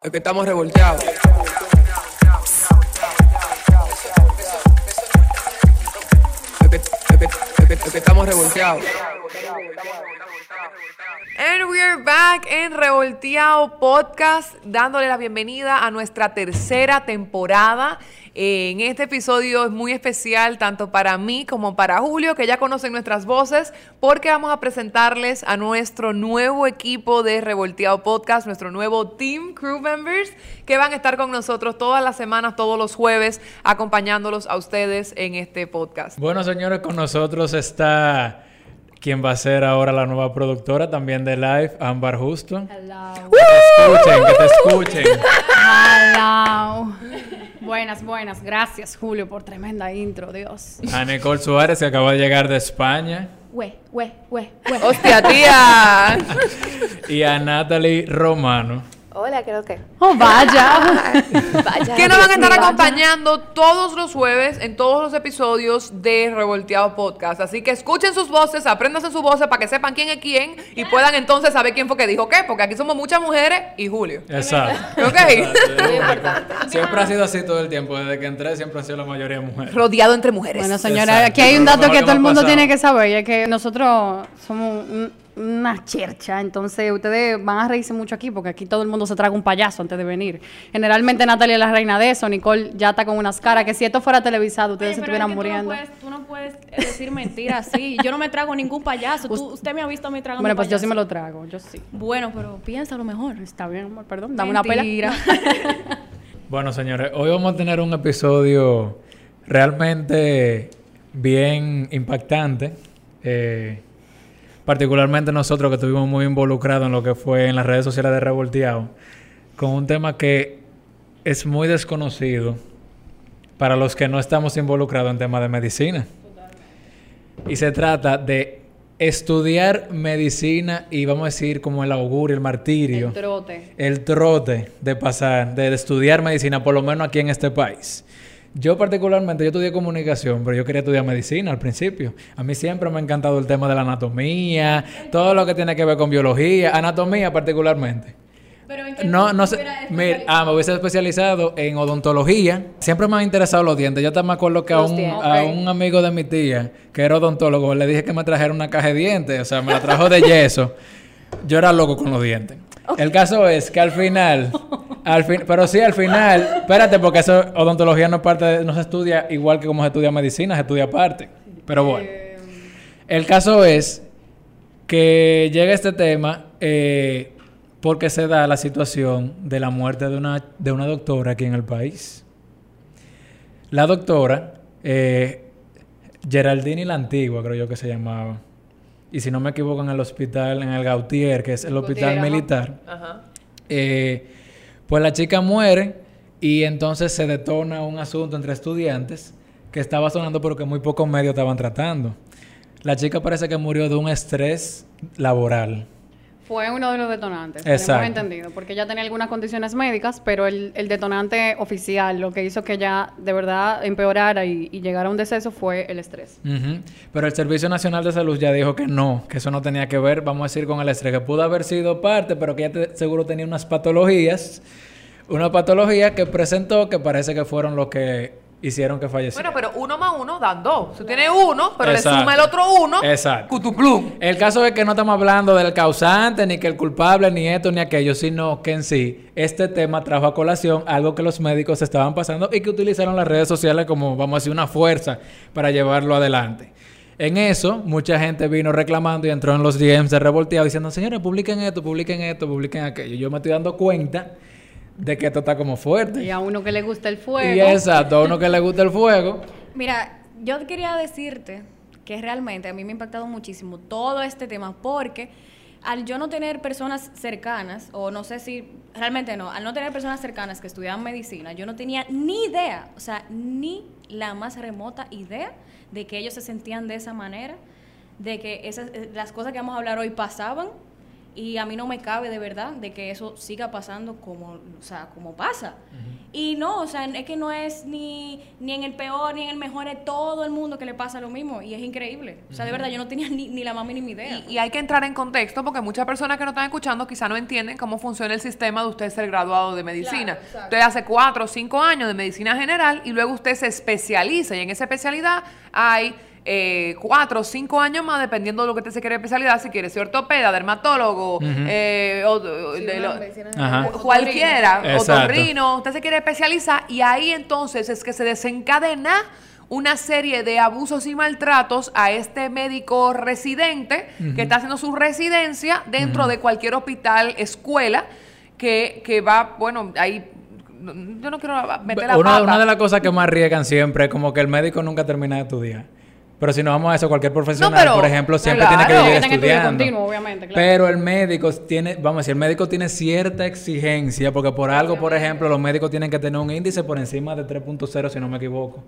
Es que estamos revolteados. Estamos. And we're back en Revolteado Podcast, dándole la bienvenida a nuestra tercera temporada. Eh, En este episodio es muy especial tanto para mí como para Julio, que ya conocen nuestras voces, porque vamos a presentarles a nuestro nuevo equipo de Revolteado Podcast, nuestro nuevo Team Crew Members, que van a estar con nosotros todas las semanas, todos los jueves, acompañándolos a ustedes en este podcast. Bueno, señores, con nosotros está quien va a ser ahora la nueva productora también de Live, Ámbar Justo. Hello. Que te escuchen, que te escuchen. Hello. Buenas, buenas. Gracias, Julio, por tremenda intro, Dios. A Nicole Suárez, que acaba de llegar de España. Hue, hue, hue, hue. ¡Hostia, tía! Y a Natalie Romano. Hola, creo que. Oh, vaya. Vaya. que nos van a estar acompañando todos los jueves en todos los episodios de Revolteado Podcast. Así que escuchen sus voces, apréndanse sus voces para que sepan quién es quién y puedan entonces saber quién fue que dijo qué, porque aquí somos muchas mujeres y Julio. Exacto. ¿Ok? Siempre ha sido así todo el tiempo. Desde que entré siempre ha sido la mayoría mujeres. Rodeado entre mujeres. Bueno, señora, Exacto. aquí hay un dato que que todo el mundo pasado. tiene que saber, y es que nosotros somos un- una chercha, entonces ustedes van a reírse mucho aquí, porque aquí todo el mundo se traga un payaso antes de venir. Generalmente Natalia es la reina de eso, Nicole ya está con unas caras, que si esto fuera televisado, ustedes se es estuvieran que muriendo. Tú no, puedes, tú no puedes decir mentiras así. Yo no me trago ningún payaso. Tú- usted me ha visto a mí tragando Bueno, pues yo sí me lo trago, yo sí. Bueno, pero piensa lo mejor. Está bien, amor, perdón, dame una Mentira. pela. Bueno, señores, hoy vamos a tener un episodio realmente bien impactante. Eh, particularmente nosotros que estuvimos muy involucrados en lo que fue en las redes sociales de Revolteado, con un tema que es muy desconocido para los que no estamos involucrados en temas de medicina. Y se trata de estudiar medicina y vamos a decir como el augurio, el martirio El trote. el trote de pasar, de estudiar medicina, por lo menos aquí en este país. Yo particularmente, yo estudié comunicación, pero yo quería estudiar medicina al principio. A mí siempre me ha encantado el tema de la anatomía, todo lo que tiene que ver con biología, anatomía particularmente. Pero en qué No, no sé. hubieras Mira, ah, me hubiese especializado en odontología. Siempre me han interesado los dientes. Yo también me acuerdo que a un, a un amigo de mi tía, que era odontólogo, le dije que me trajera una caja de dientes. O sea, me la trajo de yeso. Yo era loco con los dientes. El caso es que al final, al fin, pero sí, al final, espérate, porque eso, odontología no parte de- no se estudia igual que como se estudia medicina, se estudia aparte. Pero bueno. El caso es que llega este tema eh, porque se da la situación de la muerte de una, de una doctora aquí en el país. La doctora, eh, Geraldine la Antigua, creo yo que se llamaba. Y si no me equivoco, en el hospital, en el Gautier, que es el hospital Gautier, militar. Ajá. Eh, pues la chica muere y entonces se detona un asunto entre estudiantes que estaba sonando porque muy pocos medios estaban tratando. La chica parece que murió de un estrés laboral. Fue uno de los detonantes, Exacto. entendido, porque ella tenía algunas condiciones médicas, pero el, el detonante oficial, lo que hizo que ella de verdad empeorara y, y llegara a un deceso fue el estrés. Pero el Servicio Nacional de Salud ya dijo que no, que eso no tenía que ver, vamos a decir, con el estrés, que pudo haber sido parte, pero que ella te- seguro tenía unas patologías, una patología que presentó que parece que fueron los que hicieron que falleciera. Bueno, pero uno más uno dan dos. Tú tienes uno, pero Exacto. le suma el otro uno. Exacto. Cutuplum. El caso es que no estamos hablando del causante, ni que el culpable, ni esto, ni aquello, sino que en sí este tema trajo a colación algo que los médicos estaban pasando y que utilizaron las redes sociales como, vamos a decir, una fuerza para llevarlo adelante. En eso, mucha gente vino reclamando y entró en los DMs de revolteado diciendo, señores, publiquen esto, publiquen esto, publiquen aquello. Yo me estoy dando cuenta de que esto está como fuerte. Y a uno que le gusta el fuego. Y exacto, a uno que le gusta el fuego. Mira, yo quería decirte que realmente a mí me ha impactado muchísimo todo este tema porque al yo no tener personas cercanas, o no sé si realmente no, al no tener personas cercanas que estudiaban medicina, yo no tenía ni idea, o sea, ni la más remota idea de que ellos se sentían de esa manera, de que esas, eh, las cosas que vamos a hablar hoy pasaban Y a mí no me cabe de verdad de que eso siga pasando como, o sea, como pasa. Y no, o sea, es que no es ni, ni en el peor ni en el mejor, es todo el mundo que le pasa lo mismo. Y es increíble. O sea, de verdad, yo no tenía ni, ni la más mínima idea. Y, y hay que entrar en contexto porque muchas personas que nos están escuchando quizá no entienden cómo funciona el sistema de usted ser graduado de medicina. Claro, usted hace cuatro o cinco años de medicina general y luego usted se especializa y en esa especialidad hay eh, cuatro o cinco años más dependiendo de lo que usted se quiere especialidad, si quiere ser ortopeda, dermatólogo, eh, o- de lo- cualquiera, otorrino, usted se quiere especializar y ahí entonces es que se desencadena una serie de abusos y maltratos a este médico residente que está haciendo su residencia dentro de cualquier hospital, escuela, que, que va, bueno, ahí, no- yo no quiero meter la Una, pata. una de las cosas que más riegan siempre es como que el médico nunca termina de estudiar. Pero si nos vamos a eso, cualquier profesional, pero- por ejemplo, siempre claro. tiene que vivir estudiando. continuo, obviamente, claro. Pero el médico tiene, vamos a decir, el médico tiene cierta exigencia, porque por algo, por ejemplo, los médicos tienen que tener un índice por encima de 3.0, si no me equivoco.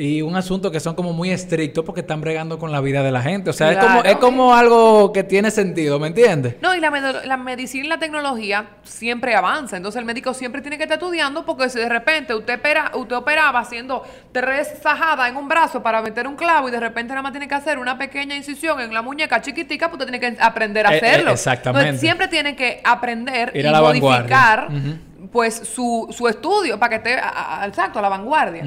Y un asunto que son como muy estrictos porque están bregando con la vida de la gente. O sea, es, como, es como algo que tiene sentido, ¿me entiendes? No, y la, med- la medicina y la tecnología siempre avanza. Entonces el médico siempre tiene que estar estudiando porque si de repente usted, opera, usted operaba haciendo tres sajadas en un brazo para meter un clavo y de repente nada más tiene que hacer una pequeña incisión en la muñeca chiquitica, pues usted tiene que aprender a Eh, eh, hacerlo. exactamente. Entonces, siempre tiene que aprender Ir y a la modificar. Pues su, su estudio para que esté a- a- exacto, a la vanguardia.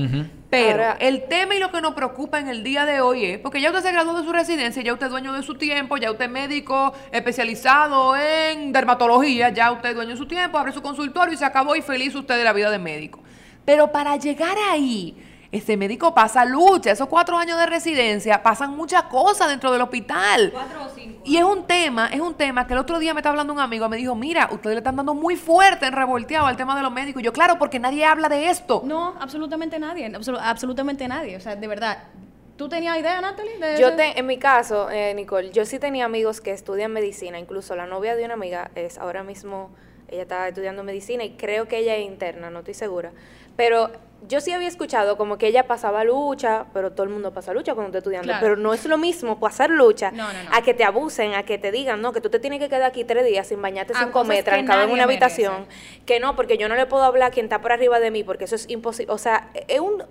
Pero Ahora- el tema y lo que nos preocupa en el día de hoy es, porque ya usted se graduó de su residencia, ya usted es dueño de su tiempo, ya usted es médico especializado en dermatología, ya usted es dueño de su tiempo, abre su consultorio y se acabó y feliz usted de la vida de médico. Pero para llegar ahí, ese médico pasa lucha, esos cuatro años de residencia, pasan muchas cosas dentro del hospital. Cuatro o cinco. Y es un tema, es un tema que el otro día me está hablando un amigo, me dijo, mira, ustedes le están dando muy fuerte en revolteado al tema de los médicos. Y yo, claro, porque nadie habla de esto. No, absolutamente nadie. absolu- absolutamente nadie. O sea, de verdad. ¿Tú tenías idea, Natalie? de Yo te, en mi caso, eh, Nicole, yo sí tenía amigos que estudian medicina, incluso la novia de una amiga es ahora mismo, ella está estudiando medicina y creo que ella es interna, no estoy segura. Pero yo sí había escuchado como que ella pasaba lucha, pero todo el mundo pasa lucha cuando está estudiando, Claro. pero no es lo mismo pasar lucha No, no, no. a que te abusen, a que te digan, no, que tú te tienes que quedar aquí tres días sin bañarte, A sin comer, trancado en una merece. habitación, que no, porque yo no le puedo hablar a quien está por arriba de mí, porque eso es imposible. O sea, es un,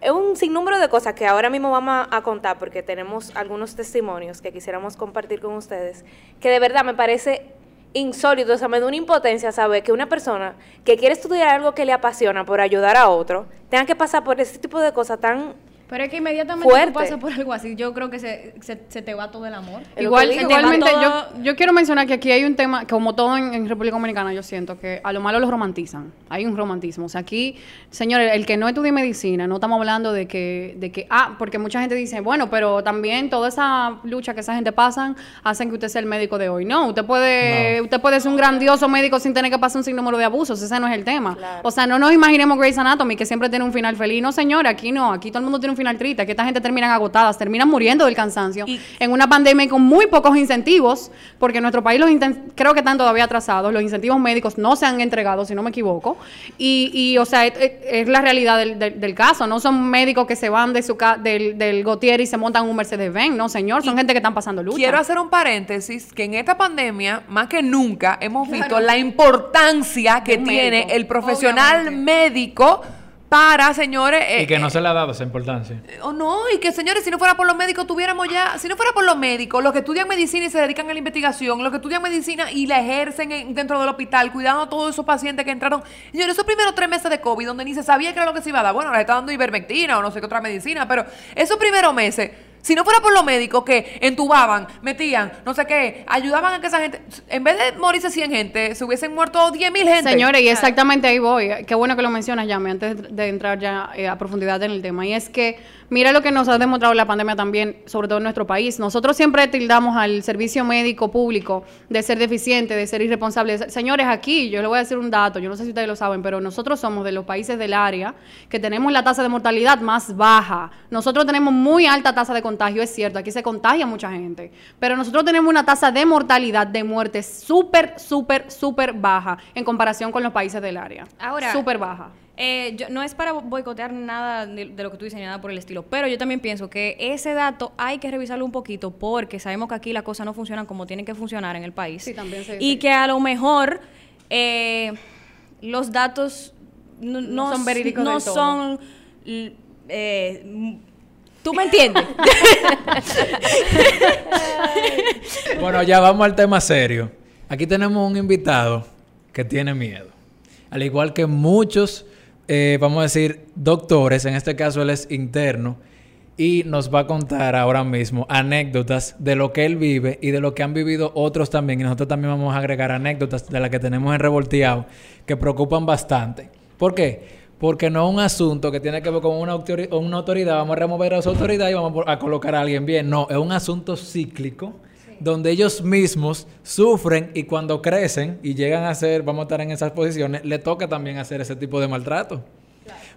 es un sinnúmero de cosas que ahora mismo vamos a, a contar, porque tenemos algunos testimonios que quisiéramos compartir con ustedes, que de verdad me parece insólito, o sea, me da una impotencia saber que una persona que quiere estudiar algo que le apasiona por ayudar a otro, tenga que pasar por ese tipo de cosas tan... Pero es que inmediatamente Fuerte. tú pasas por algo así, yo creo que se, se, se te va todo el amor. Igual, digo. igualmente, yo, yo quiero mencionar que aquí hay un tema, como todo en, en República Dominicana, yo siento que a lo malo lo romantizan. Hay un romantismo. O sea, aquí, señores, el que no estudie medicina, no estamos hablando de que, de que, ah, porque mucha gente dice, bueno, pero también toda esa lucha que esa gente pasan hacen que usted sea el médico de hoy. No, usted puede, No. usted puede ser un grandioso médico sin tener que pasar un sinnúmero de abusos. Ese no es el tema. Claro. O sea, no nos imaginemos Grey's Anatomy, que siempre tiene un final feliz. No, señora, aquí no. Aquí todo el mundo tiene un final triste. Aquí esta gente terminan agotadas, terminan muriendo del cansancio. Y- en una pandemia y con muy pocos incentivos, porque en nuestro país los creo que están todavía atrasados. Los incentivos médicos no se han entregado, si no me equivoco. Y, y, o sea, es, la realidad del, del- del caso. No son médicos que se van de su ca- del, del Gautier y se montan un Mercedes-Benz. No, señor. Son gente que están pasando lucha. Quiero hacer un paréntesis que en esta pandemia, más que nunca, hemos visto la importancia que tiene médico, el profesional obviamente. médico para, señores... eh, Y que no eh, se le ha dado esa importancia. O no, y que señores, si no fuera por los médicos, tuviéramos ya, si no fuera por los médicos, los que estudian medicina y se dedican a la investigación, los que estudian medicina y la ejercen en- dentro del hospital, cuidando a todos esos pacientes que entraron. Señores, esos primeros tres meses de COVID, donde ni se sabía qué era lo que se iba a dar, bueno, les está dando ivermectina o no sé qué otra medicina, pero esos primeros meses, si no fuera por los médicos que entubaban, metían, no sé qué, ayudaban a que esa gente, en vez de morirse 100 gente, se hubiesen muerto 10 mil gente. Señores, y exactamente ahí voy. Qué bueno que lo mencionas, Yami, antes de entrar ya eh, a profundidad en el tema. Y es que, mira lo que nos ha demostrado la pandemia también, sobre todo en nuestro país. Nosotros siempre tildamos al servicio médico público de ser deficiente, de ser irresponsable. Señores, aquí yo les voy a decir un dato, yo no sé si ustedes lo saben, pero nosotros somos de los países del área que tenemos la tasa de mortalidad más baja. Nosotros tenemos muy alta tasa de contagio es cierto, aquí se contagia mucha gente, pero nosotros tenemos una tasa de mortalidad, de muerte súper, súper, súper baja en comparación con los países del área. Ahora- Súper baja. Eh, yo- no es para boicotear nada de, de lo que tú dices ni nada por el estilo, pero yo también pienso que ese dato hay que revisarlo un poquito porque sabemos que aquí las cosas no funcionan como tienen que funcionar en el país. Sí, también se- y que a lo mejor eh, los datos no, No son verídicos no del todo. son, eh, ¿Tú me entiendes? Bueno, ya vamos al tema serio. Aquí tenemos un invitado que tiene miedo. Al igual que muchos, eh, vamos a decir, doctores, en este caso él es interno, y nos va a contar ahora mismo anécdotas de lo que él vive y de lo que han vivido otros también. Y nosotros también vamos a agregar anécdotas de las que tenemos en Revolteado que preocupan bastante. ¿Por qué? Porque no es un asunto que tiene que ver con una, autori- una autoridad, vamos a remover a esa autoridad y vamos a colocar a alguien bien. No, es un asunto cíclico donde ellos mismos sufren y cuando crecen y llegan a ser, vamos a estar en esas posiciones, le toca también hacer ese tipo de maltrato.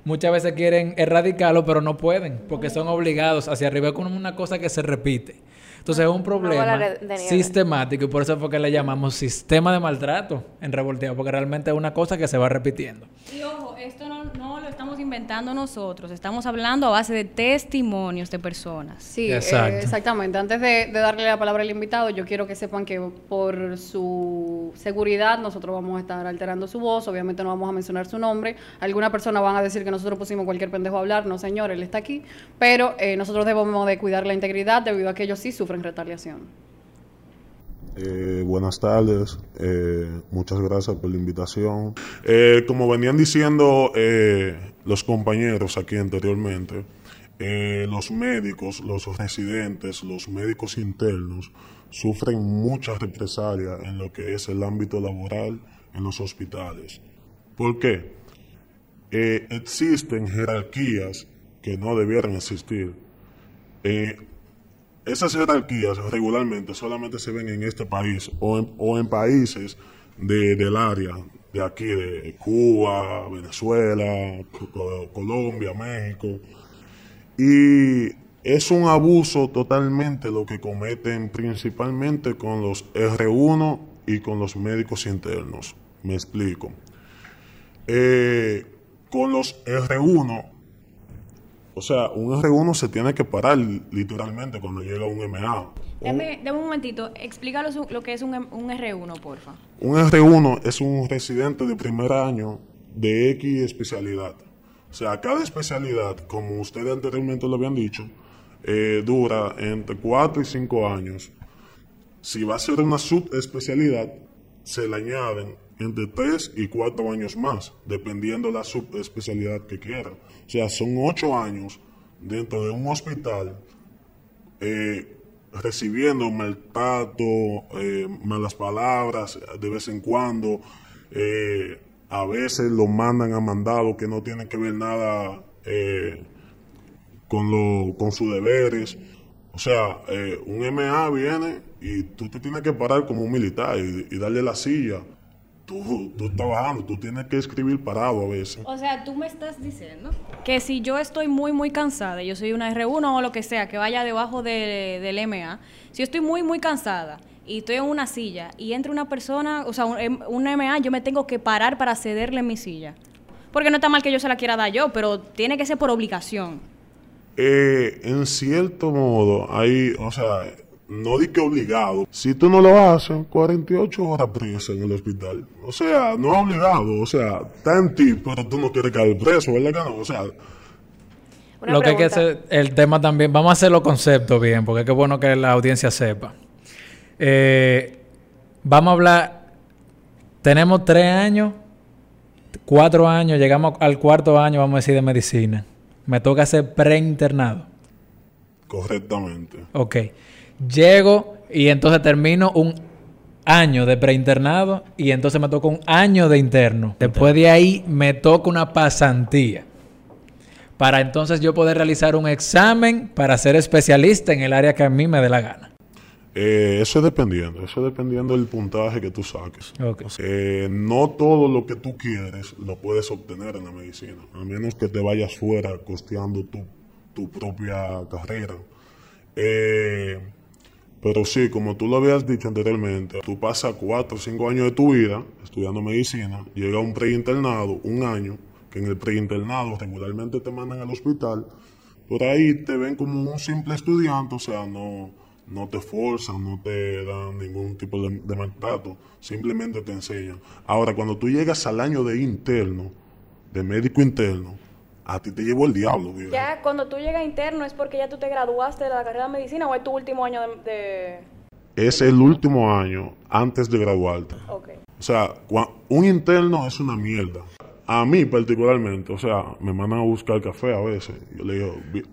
Muchas veces quieren erradicarlo, pero no pueden, porque son obligados hacia arriba. Es como una cosa que se repite. Entonces es un problema sistemático y por eso fue que le llamamos sistema de maltrato en revolteado, porque realmente es una cosa que se va repitiendo. Y ojo, esto no, no lo estamos inventando nosotros, estamos hablando a base de testimonios de personas. Sí, Exacto. eh, exactamente. Antes de, de darle la palabra al invitado, yo quiero que sepan que por su seguridad nosotros vamos a estar alterando su voz, obviamente no vamos a mencionar su nombre. Algunas personas van a decir que nosotros pusimos cualquier pendejo a hablar, no señor, él está aquí, pero eh, nosotros debemos de cuidar la integridad debido a que ellos sí sufren retaliación. Eh, buenas tardes, eh, muchas gracias por la invitación. Eh, como venían diciendo eh, los compañeros aquí anteriormente, eh, los médicos, los residentes, los médicos internos sufren muchas represalias en lo que es el ámbito laboral en los hospitales. ¿Por qué? Eh, existen jerarquías que no debieran existir. Eh, esas jerarquías regularmente solamente se ven en este país o en, países de- del área, de aquí, de Cuba, Venezuela, Co- Colombia, México. Y es un abuso totalmente lo que cometen principalmente con los R1 y con los médicos internos. Me explico. Eh, con los R1 o sea, un R1 se tiene que parar literalmente cuando llega un MA. Dame, dame un momentito, explícalo su- lo que es un, M- un R1, porfa. Un R1 es un residente de primer año de X especialidad. O sea, cada especialidad, como ustedes anteriormente lo habían dicho, eh, dura entre 4 y 5 años. Si va a ser una subespecialidad, se le añaden entre 3 y 4 años más, dependiendo la subespecialidad que quiera. O sea, son 8 años dentro de un hospital eh, recibiendo maltrato, eh, malas palabras de vez en cuando. eh, a veces lo mandan a mandado que no tienen que ver nada eh, con, lo, con sus deberes. O sea, eh, un MA viene y tú te tienes que parar como un militar y darle la silla. Tú, tú estás bajando, tú tienes que escribir parado a veces. O sea, tú me estás diciendo que si yo estoy muy, muy cansada, yo soy una R1 o lo que sea, que vaya debajo de- del MA, si yo estoy muy, muy cansada y estoy en una silla y entra una persona, o sea, un, em- un MA, yo me tengo que parar para cederle mi silla. Porque no está mal que yo se la quiera dar yo, pero tiene que ser por obligación. Eh, en cierto modo, hay, o sea, no di que obligado. Si tú no lo haces, 48 horas preso en el hospital. O sea, no es obligado. O sea, está en ti, pero tú no quieres caer preso, ¿verdad que no? O sea, Una lo que hay que hacer, el tema también, vamos a hacer los conceptos bien, porque es bueno que la audiencia sepa. Eh, vamos a hablar, tenemos tres años, cuatro años, llegamos al cuarto año, vamos a decir, de medicina. Me toca hacer preinternado. correctamente. Ok. Llego y entonces termino un año de preinternado y entonces me toca un año de interno. Después de ahí me toca una pasantía. Para entonces yo poder realizar un examen para ser especialista en el área que a mí me dé la gana. Eh, eso es dependiendo, eso es dependiendo del puntaje que tú saques. Eh, no todo lo que tú quieres lo puedes obtener en la medicina, a menos que te vayas fuera costeando tu, tu propia carrera. Eh, pero sí, como tú lo habías dicho anteriormente, tú pasas cuatro o cinco años de tu vida estudiando medicina, llega un preinternado, un año, que en el preinternado regularmente te mandan al hospital, por ahí te ven como un simple estudiante, o sea, no, no te forzan, no te dan ningún tipo de, de maltrato, simplemente te enseñan. Ahora, cuando tú llegas al año de interno, de médico interno, a ti te llevó el diablo, viejo. Ya cuando tú llegas interno es porque ya tú te graduaste de la carrera de medicina o es tu último año de... de... Es el último año antes de graduarte. Ok. O sea, un interno es una mierda. A mí particularmente, o sea, me mandan a buscar café a veces. Yo le digo, "Vi-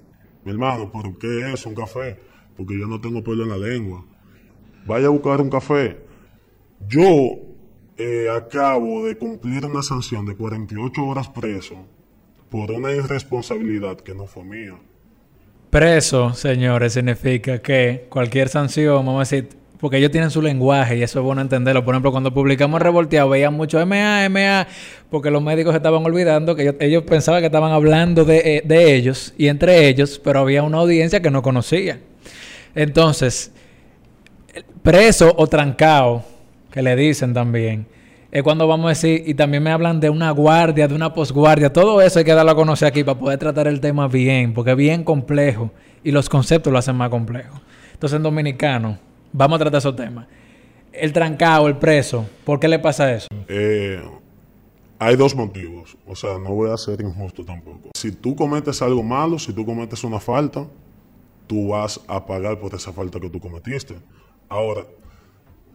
mi hermano, ¿por qué es un café? Porque yo no tengo pelo en la lengua. Vaya a buscar un café. Yo eh, acabo de cumplir una sanción de 48 horas preso por una irresponsabilidad que no fue mía. Preso, señores, significa que cualquier sanción, vamos a decir, porque ellos tienen su lenguaje y eso es bueno entenderlo. Por ejemplo, cuando publicamos Revolteado, veían mucho MA, MA, porque los médicos estaban olvidando que ellos, ellos pensaban que estaban hablando de, eh, de ellos y entre ellos, pero había una audiencia que no conocía. Entonces, preso o trancado, que le dicen también, es cuando vamos a decir, y también me hablan de una guardia, de una posguardia, todo eso hay que darlo a conocer aquí para poder tratar el tema bien, porque es bien complejo y los conceptos lo hacen más complejo. Entonces, en dominicano, vamos a tratar esos temas. El trancado, el preso, ¿por qué le pasa eso? Eh, hay dos motivos. O sea, no voy a ser injusto tampoco. Si tú cometes algo malo, si tú cometes una falta, tú vas a pagar por esa falta que tú cometiste. Ahora,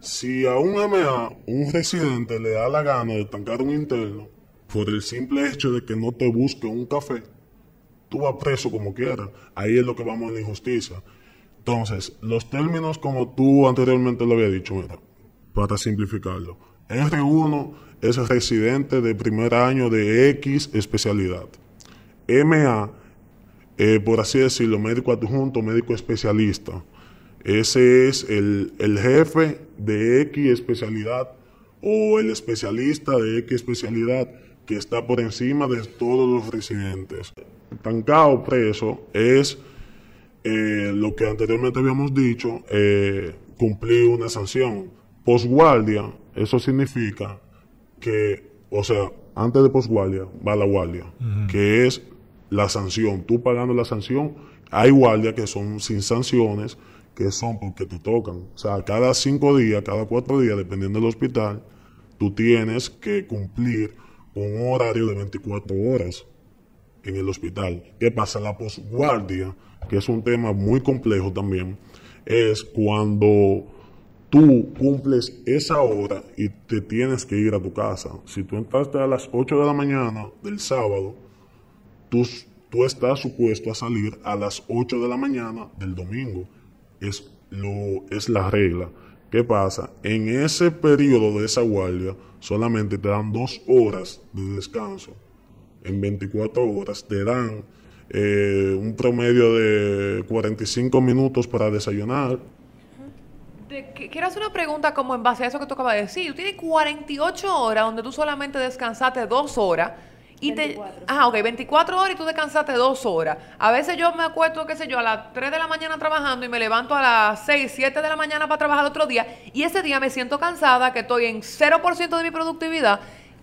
si a un MA, un residente, le da la gana de tancar un interno por el simple hecho de que no te busque un café, tú vas preso como quieras. Ahí es lo que vamos a la injusticia. Entonces, los términos como tú anteriormente lo había dicho, para simplificarlo. R1 es residente de primer año de X especialidad. MA, eh, por así decirlo, médico adjunto, médico especialista. Ese es el, el jefe de X especialidad o el especialista de X especialidad que está por encima de todos los residentes. Tancado preso es eh, lo que anteriormente habíamos dicho, eh, cumplir una sanción. Posguardia, eso significa que, o sea, antes de posguardia va la guardia, que es la sanción. Tú pagando la sanción, hay guardias que son sin sanciones, que son porque te tocan. O sea, cada cinco días, cada cuatro días, dependiendo del hospital, tú tienes que cumplir un horario de 24 horas en el hospital. ¿Qué pasa? La posguardia, que es un tema muy complejo también, es cuando tú cumples esa hora y te tienes que ir a tu casa. Si tú entraste a las 8 de la mañana del sábado, tú, tú estás supuesto a salir a las 8 de la mañana del domingo. Es, lo, es la regla. ¿Qué pasa? En ese periodo de esa guardia solamente te dan dos horas de descanso. En 24 horas te dan eh, un promedio de 45 minutos para desayunar, quiero hacer una pregunta como en base a eso que tú acabas de decir. Tú tienes 48 horas donde tú solamente descansaste dos horas. Y te, ah, ok, 24 horas y tú descansaste dos horas. A veces yo me acuesto, qué sé yo, a las 3 de la mañana trabajando y me levanto a las 6, 7 de la mañana para trabajar el otro día. Y ese día me siento cansada, que estoy en 0% de mi productividad.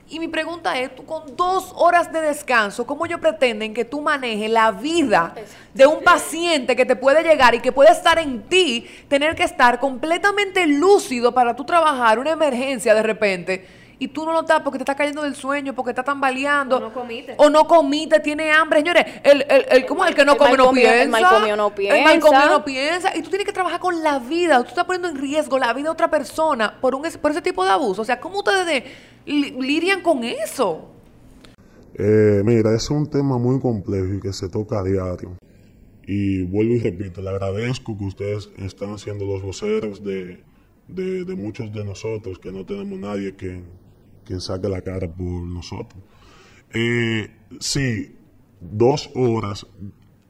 Y mi pregunta es, tú con dos horas de descanso, ¿cómo ellos pretenden que tú manejes la vida de un paciente que te puede llegar y que puede estar en ti, tener que estar completamente lúcido para tú trabajar una emergencia de repente? Y tú no lo estás porque te está cayendo del sueño, porque te están baleando. O no comiste. O no comiste, tiene hambre. Señores, el, el, el, ¿cómo es el que no El come no piensa? el mal comido no El mal piensa. no piensa. Y tú tienes que trabajar con la vida. Tú estás poniendo en riesgo la vida de otra persona por, un, por ese tipo de abuso. O sea, ¿cómo ustedes de- li- lidian con eso? Eh, mira, es un tema muy complejo y que se toca a diario. Y vuelvo y repito, le agradezco que ustedes están siendo los voceros de, de, de muchos de nosotros, que no tenemos nadie que, que saque la cara por nosotros. Eh, sí, dos horas.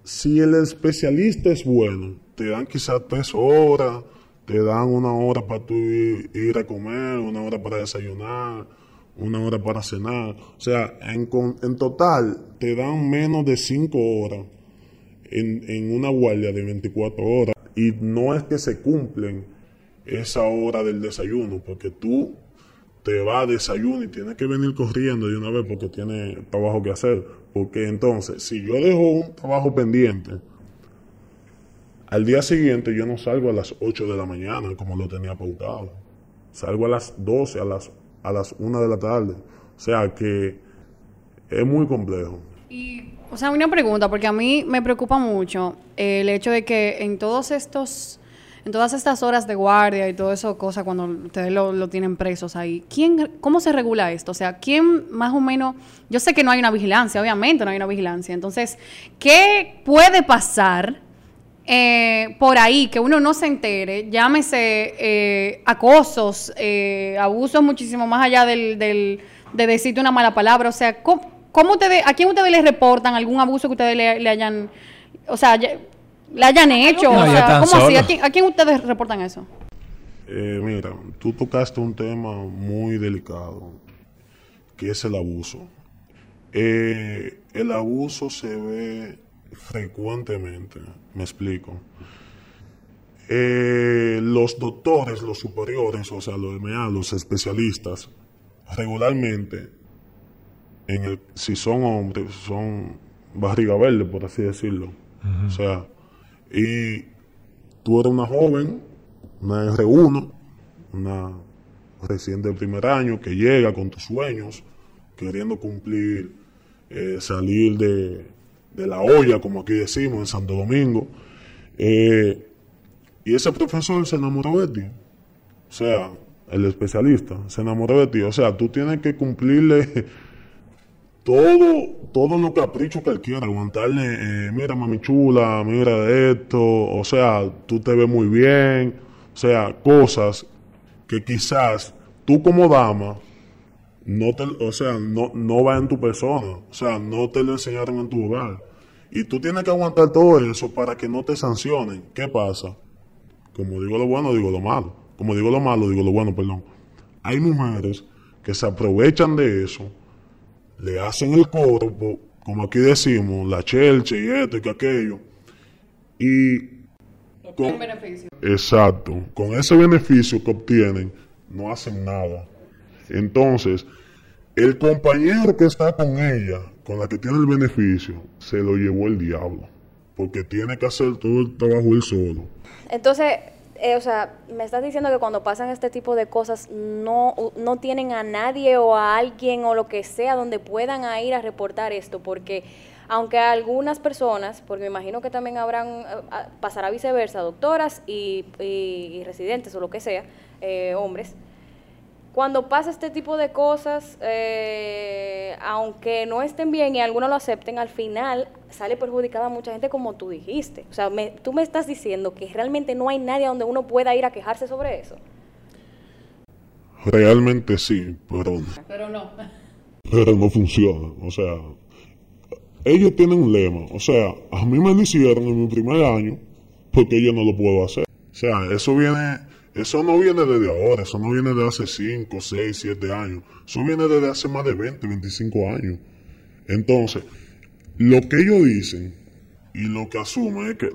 Si el especialista es bueno, te dan quizás tres horas, te dan una hora para tú ir, a comer, una hora para desayunar, una hora para cenar. O sea, en total te dan menos de cinco horas en, en una guardia de 24 horas. y no es que se cumplen esa hora del desayuno, porque tú te vas a desayuno y tienes que venir corriendo de una vez porque tiene trabajo que hacer. Porque entonces, si yo dejo un trabajo pendiente, al día siguiente yo no salgo a las 8 de la mañana como lo tenía pautado. Salgo a las 12, a las, a las 1 de la tarde. O sea que es muy complejo. Y, o sea, una pregunta, porque a mí me preocupa mucho el hecho de que en todos estos, en todas estas horas de guardia y todo eso, cosa cuando ustedes lo, tienen presos ahí, ¿quién, cómo se regula esto? O sea, ¿quién más o menos, yo sé que no hay una vigilancia, obviamente no hay una vigilancia, entonces, ¿qué puede pasar? eh, por ahí que uno no se entere, llámese eh, acosos, eh, abusos muchísimo más allá del, del- de decirte una mala palabra. O sea, ¿cómo, cómo ustedes, ¿a quién ustedes les reportan algún abuso que ustedes le, le hayan, o sea, le hayan hecho? No, o ya sea, están ¿cómo así? solos. ¿A quién, a quién ustedes reportan eso? Eh, mira, tú tocaste un tema muy delicado, que es el abuso. Eh, el abuso se ve frecuentemente, me explico. Eh, los doctores, los superiores, o sea, los MA, los especialistas, regularmente, en el, si son hombres, son barriga verde, por así decirlo. O sea, y tú eres una joven, una R1, una recién del primer año que llega con tus sueños, queriendo cumplir, eh, salir de, de la olla, como aquí decimos, en Santo Domingo. Eh, y ese profesor se enamoró de ti. O sea, el especialista se enamoró de ti. O sea, tú tienes que cumplirle todo, todos los caprichos que él quiera, aguantarle, eh, mira mami chula, mira esto, o sea, tú te ves muy bien, o sea, cosas que quizás tú como dama no te, o sea, no, no va en tu persona, o sea, no te lo enseñaron en tu hogar. Y tú tienes que aguantar todo eso para que no te sancionen. ¿Qué pasa? Como digo lo bueno, digo lo malo. Como digo lo malo, digo lo bueno, perdón. Hay mujeres que se aprovechan de eso le hacen el coro, como aquí decimos, la chelche y esto y que aquello. Y con, exacto, con ese beneficio que obtienen, no hacen nada. Entonces, el compañero que está con ella, con la que tiene el beneficio, se lo llevó el diablo. Porque tiene que hacer todo el trabajo él solo. Entonces, eh, o sea, me estás diciendo que cuando pasan este tipo de cosas no, no tienen a nadie o a alguien o lo que sea donde puedan ir a reportar esto, porque aunque algunas personas, porque me imagino que también habrán, eh, pasará viceversa, doctoras y, y- y residentes o lo que sea, eh, hombres, cuando pasa este tipo de cosas, eh, aunque no estén bien y algunos lo acepten, al final sale perjudicada mucha gente como tú dijiste. O sea, me- tú me estás diciendo que realmente no hay nadie a donde uno pueda ir a quejarse sobre eso. Realmente sí, pero Pero no. pero no funciona. O sea, ellos tienen un lema. O sea, a mí me lo hicieron en mi primer año porque yo no lo puedo hacer. O sea, eso viene, eso no viene desde ahora, eso no viene de hace 5, 6, 7 años. Eso viene desde hace más de 20, 25 años. Entonces, lo que ellos dicen y lo que asumen es que,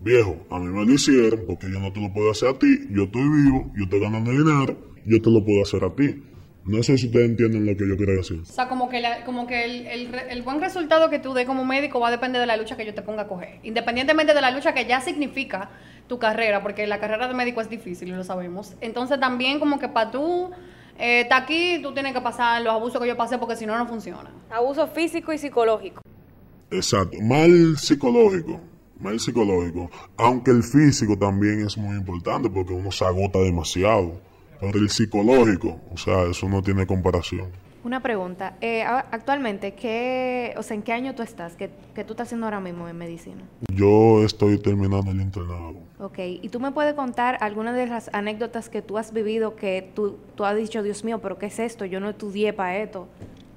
viejo, a mí me lo hicieron porque yo no te lo puedo hacer a ti, yo estoy vivo, yo estoy ganando dinero, yo te lo puedo hacer a ti. No sé si ustedes entienden lo que yo quiero decir. O sea, como que, la- como que el, el el buen resultado que tú des como médico va a depender de la lucha que yo te ponga a coger. Independientemente de la lucha que ya significa tu carrera, porque la carrera de médico es difícil lo sabemos. Entonces también como que para tú eh, estar aquí, tú tienes que pasar los abusos que yo pasé porque si no, no funciona. Abuso físico y psicológico. Exacto, mal psicológico, mal psicológico, aunque el físico también es muy importante porque uno se agota demasiado, pero el psicológico, o sea, eso no tiene comparación. Una pregunta. Eh, a- actualmente, ¿qué, o sea, ¿en qué año tú estás? ¿Qué, qué tú estás haciendo ahora mismo en medicina? Yo estoy terminando el internado. Ok, ¿y tú me puedes contar algunas de las anécdotas que tú has vivido que tú, tú has dicho, Dios mío, pero ¿qué es esto? Yo no estudié para esto.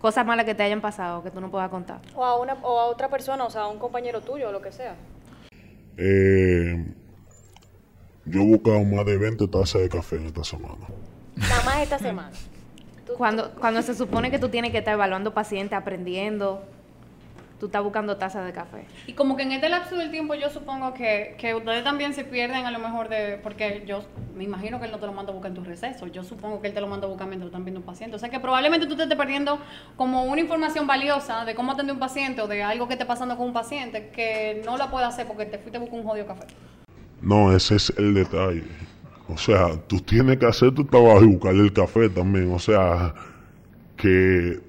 Cosas malas que te hayan pasado que tú no puedas contar. O a, una, o a otra persona, o sea, a un compañero tuyo o lo que sea. Eh, yo he buscado más de 20 tazas de café en esta semana. Nada más esta semana. Cuando, cuando se supone que tú tienes que estar evaluando pacientes, aprendiendo, tú estás buscando taza de café. Y como que en este lapso del tiempo yo supongo que, que ustedes también se pierden a lo mejor de... Porque yo me imagino que él no te lo manda a buscar en tu receso. Yo supongo que él te lo manda a buscar mientras están viendo un paciente. O sea que probablemente tú te estés perdiendo como una información valiosa de cómo atender un paciente o de algo que esté pasando con un paciente que no lo puedes hacer porque te fuiste a buscar un jodido café. No, ese es el detalle. O sea, tú tienes que hacer tu trabajo y buscarle el café también. O sea, que...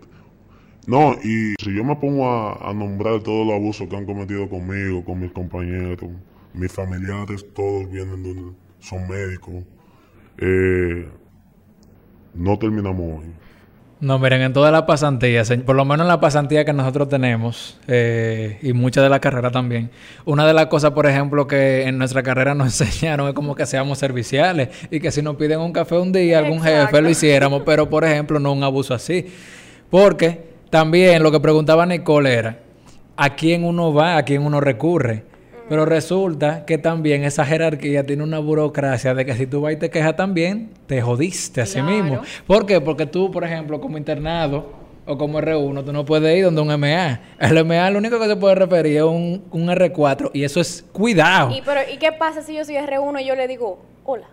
No, y si yo me pongo a, nombrar todos los abusos que han cometido conmigo, con mis compañeros, mis familiares, todos vienen de son médicos, eh, no terminamos hoy. No, miren, en toda la pasantía, se- por lo menos en la pasantía que nosotros tenemos, eh, y muchas de la carrera también, una de las cosas, por ejemplo, que en nuestra carrera nos enseñaron es como que seamos serviciales y que si nos piden un café un día, algún jefe lo hiciéramos, pero por ejemplo, no un abuso así. Porque también lo que preguntaba Nicole era, ¿a quién uno va, a quién uno recurre? Pero resulta que también esa jerarquía tiene una burocracia de que si tú vas y te quejas también, te jodiste a sí Claro. mismo. ¿Por qué? Porque tú, por ejemplo, como internado o como R1, tú no puedes ir donde un MA. El MA lo único que se puede referir es un, un R4 y eso es cuidado. Y, pero, ¿Y qué pasa si yo soy R1 y yo le digo, hola,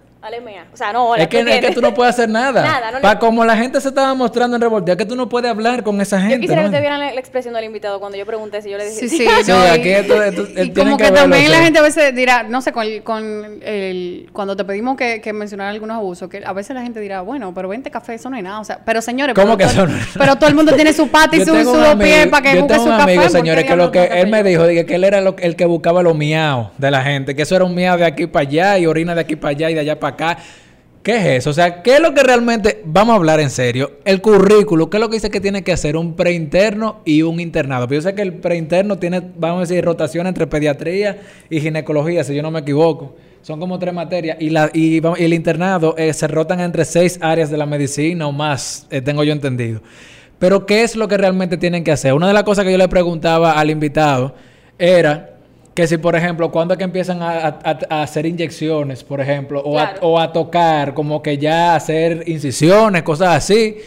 O sea, no, hola. es, que, ¿tú es que tú no puedes hacer nada. Nada, no le- Pa- como la gente se estaba mostrando en revoltea, que tú no puedes hablar con esa gente. Yo quisiera ¿no? que te vieran la, la expresión del invitado cuando yo pregunté si yo le dije. Sí, sí. Sí, no, aquí esto- esto- y tienen como que que, verlo, también la gente a veces dirá, no sé, con, el- con el, cuando te pedimos que, que mencionar algunos abusos, que a veces la gente dirá, bueno, pero 20 café, eso no es nada. O sea, pero señores, ¿Cómo pero que todo- eso no es Pero todo el mundo tiene su pata y Yo su, su dos pies para que yo busque tengo su un café. amigo, ¿por qué señores, que lo que él me café? dijo, dije, que él era el que buscaba los miaos de la gente, que eso era un miau de aquí para allá y orina de aquí para allá y de allá para acá. ¿Qué es eso? O sea, ¿qué es lo que realmente, vamos a hablar en serio, el currículo, qué es lo que dice que tiene que hacer un preinterno y un internado? Pero yo sé que el preinterno tiene, vamos a decir, rotación entre pediatría y ginecología, si yo no me equivoco. Son como tres materias. Y, la, y, el internado eh, se rotan entre seis áreas de la medicina o más, eh, tengo yo entendido. Pero ¿qué es lo que realmente tienen que hacer? Una de las cosas que yo le preguntaba al invitado era que si, por ejemplo, cuando es que empiezan a, a- a hacer inyecciones, por ejemplo, o, a, Claro. o a tocar, como que ya hacer incisiones, cosas así.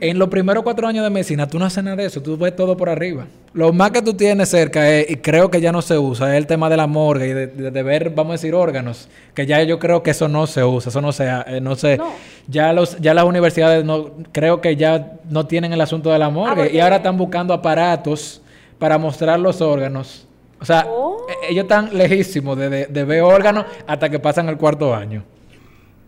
En los primeros cuatro años de medicina, tú no haces nada de eso, tú ves todo por arriba. Lo más que tú tienes cerca, es, y creo que ya no se usa, es el tema de la morgue y de, de- de ver, vamos a decir, órganos, que ya yo creo que eso no se usa, eso no se, eh, no sé. No. Ya, los, ya las universidades no, creo que ya no tienen el asunto de la morgue porque- y ahora están buscando aparatos para mostrar los órganos. O sea, Oh. eh, ellos están lejísimos de, de- de ver órganos hasta que pasan el cuarto año.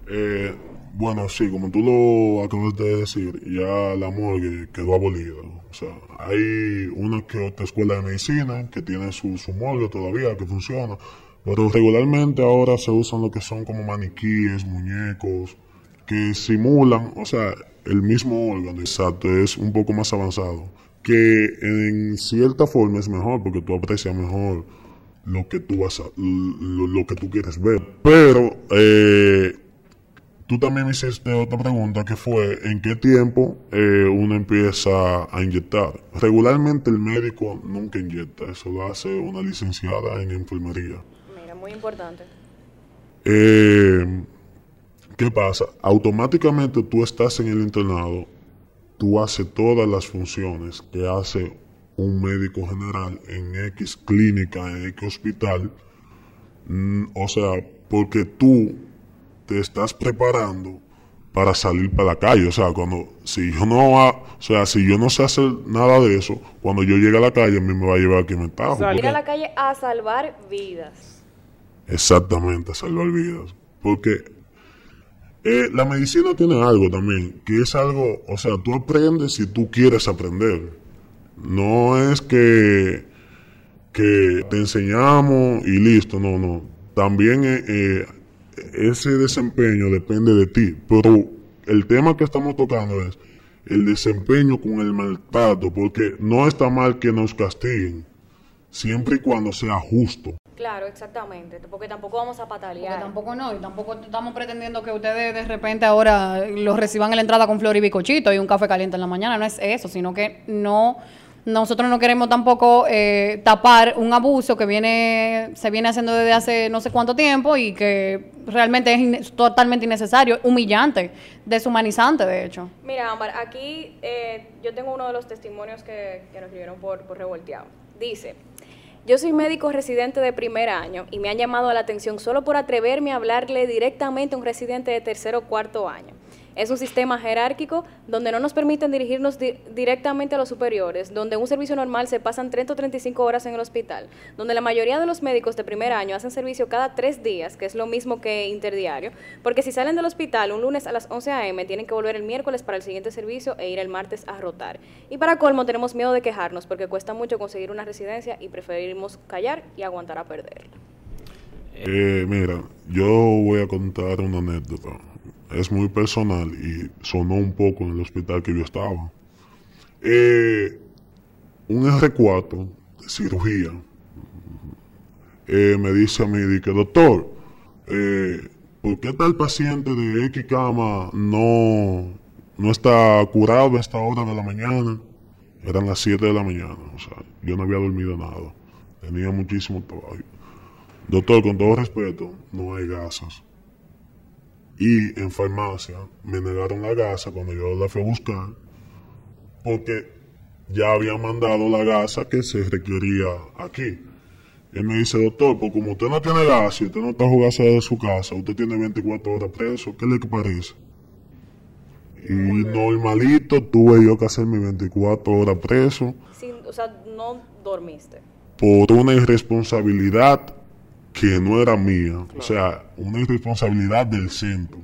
Eh, bueno, sí, como tú lo acabas de decir, ya la morgue quedó abolida. O sea, hay una que otra escuela de medicina que tiene su, su morgue todavía, que funciona. Pero regularmente ahora se usan lo que son como maniquíes, muñecos, que simulan, o sea, el mismo órgano. Exacto, es un poco más avanzado. Que en cierta forma es mejor porque tú aprecias mejor lo que tú vas a, lo, lo que tú quieres ver. Pero, eh, Tú también me hiciste otra pregunta que fue ¿en qué tiempo eh, uno empieza a inyectar? Regularmente el médico nunca inyecta, eso lo hace una licenciada en enfermería. Mira, muy importante. Eh, ¿Qué pasa? Automáticamente tú estás en el internado, tú haces todas las funciones que hace un médico general en X clínica, en X hospital. Mm, o sea, porque tú te estás preparando para salir para la calle. O sea, cuando, si yo no, ha- o sea, si yo no sé hacer nada de eso, cuando yo llegue a la calle, a mí me va a llevar aquí me tajo. Ir porque- a la calle a salvar vidas. Exactamente, a salvar vidas. Porque eh, la medicina tiene algo también, que es algo, o sea, tú aprendes si tú quieres aprender. No es que, que te enseñamos y listo, no, no. También eh, eh, ese desempeño depende de ti. Pero el tema que estamos tocando es el desempeño con el maltrato, porque no está mal que nos castiguen, siempre y cuando sea justo. Claro, exactamente. Porque tampoco vamos a Porque patalear. tampoco no, y tampoco estamos pretendiendo que ustedes de repente ahora los reciban en la entrada con flor y bicochito y un café caliente en la mañana. No es eso, sino que no nosotros no queremos tampoco eh, tapar un abuso que viene se viene haciendo desde hace no sé cuánto tiempo y que realmente es inne- totalmente innecesario, humillante, deshumanizante, de hecho. Mira, Ámbar, aquí eh, yo tengo uno de los testimonios que, que nos escribieron por, por revolteado. Dice, yo soy médico residente de primer año y me han llamado la atención solo por atreverme a hablarle directamente a un residente de tercero o cuarto año. Es un sistema jerárquico donde no nos permiten dirigirnos di- directamente a los superiores, donde un servicio normal se pasan 30 o 35 horas en el hospital, donde la mayoría de los médicos de primer año hacen servicio cada tres días, que es lo mismo que interdiario, porque si salen del hospital un lunes a las 11 a.m., tienen que volver el miércoles para el siguiente servicio e ir el martes a rotar. Y para colmo, tenemos miedo de quejarnos porque cuesta mucho conseguir una residencia y preferimos callar y aguantar a perder. Eh, mira, yo voy a contar una anécdota. Es muy personal y sonó un poco en el hospital que yo estaba. Eh, un R4 de cirugía eh, me dice a mí, di que doctor, eh, ¿por qué tal paciente de X cama no, no está curado a esta hora de la mañana? Eran las 7 de la mañana, o sea, yo no había dormido nada. Tenía muchísimo trabajo. Doctor, con todo respeto, no hay gasas. Y en farmacia me negaron la gasa cuando yo la fui a buscar porque ya habían mandado la gasa que se requería aquí. Él me dice, doctor, pues como usted no tiene gas y usted no trajo gasa de su casa, usted tiene 24 horas preso, ¿qué le parece? Y normalito tuve yo que hacer mis 24 horas preso Sin, o sea, no dormiste. por una irresponsabilidad que no era mía, o sea, una irresponsabilidad del centro.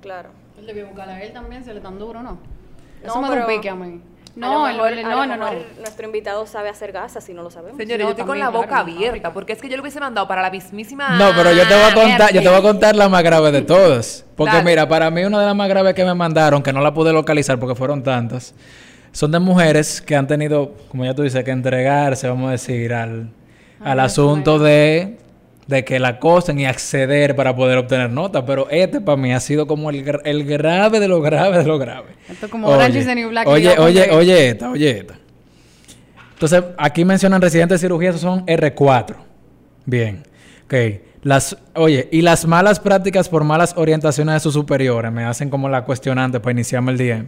Claro. Él debió buscar a él también, se le tan duro, ¿no? No, Eso me pero- pique a mí. No, mejor- no, no, no. Nuestro invitado sabe hacer gasas si no lo sabemos. Señores, No, yo estoy con la boca abierta, porque es que yo lo hubiese mandado para la mismísima. No, pero yo te voy a contar, yo te voy a contar la más grave de todas. Porque Dale. mira, para mí una de las más graves que me mandaron, que no la pude localizar porque fueron tantas, son de mujeres que han tenido, como ya tú dices, que entregarse, vamos a decir, al, al asunto de, de que la acosen y acceder para poder obtener notas. Pero este para mí ha sido como el, el grave de lo grave de lo grave. Esto es como is the New Black, Oye, oye, oye esta, oye esta. Entonces, aquí mencionan residentes de cirugía, esos son R4. Bien. Ok. Las, oye, y las malas prácticas por malas orientaciones de sus superiores me hacen como la cuestionante para iniciarme el día.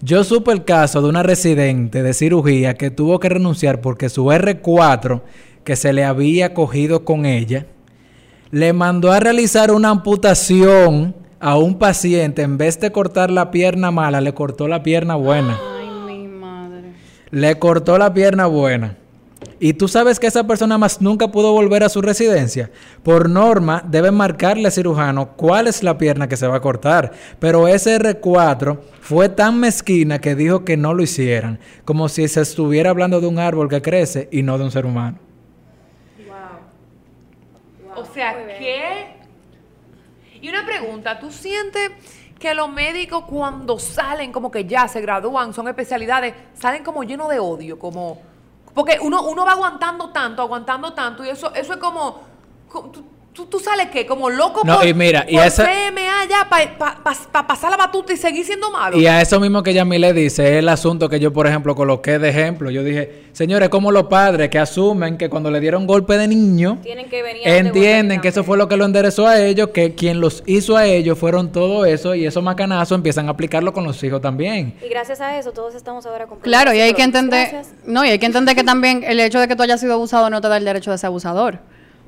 Yo supe el caso de una residente de cirugía que tuvo que renunciar porque su R4, que se le había cogido con ella, le mandó a realizar una amputación a un paciente. En vez de cortar la pierna mala, le cortó la pierna buena. Ay, mi madre. Le cortó la pierna buena. Y tú sabes que esa persona más nunca pudo volver a su residencia. Por norma, debe marcarle al cirujano cuál es la pierna que se va a cortar. Pero ese R4 fue tan mezquina que dijo que no lo hicieran. Como si se estuviera hablando de un árbol que crece y no de un ser humano. O sea, ¿qué? Y una pregunta, ¿tú sientes que los médicos cuando salen como que ya se gradúan, son especialidades, salen como llenos de odio, como porque uno, uno va aguantando tanto, aguantando tanto y eso eso es como, co- tú, tú- tú sales qué, como loco No, por, y mira, y esa- para pasar la batuta y seguir siendo malo. Y a eso mismo que Yami le dice, es el asunto que yo, por ejemplo, coloqué de ejemplo. Yo dije, señores, como los padres que asumen que cuando le dieron golpe de niño, Tienen que venir a darte entienden que eso fue lo que lo enderezó a ellos, que quien los hizo a ellos fueron todo eso y esos macanazos empiezan a aplicarlo con los hijos también. Y gracias a eso todos estamos ahora con Claro, y hay que entender, no, y hay que entender que también el hecho de que tú hayas sido abusado no te da el derecho de ser abusador.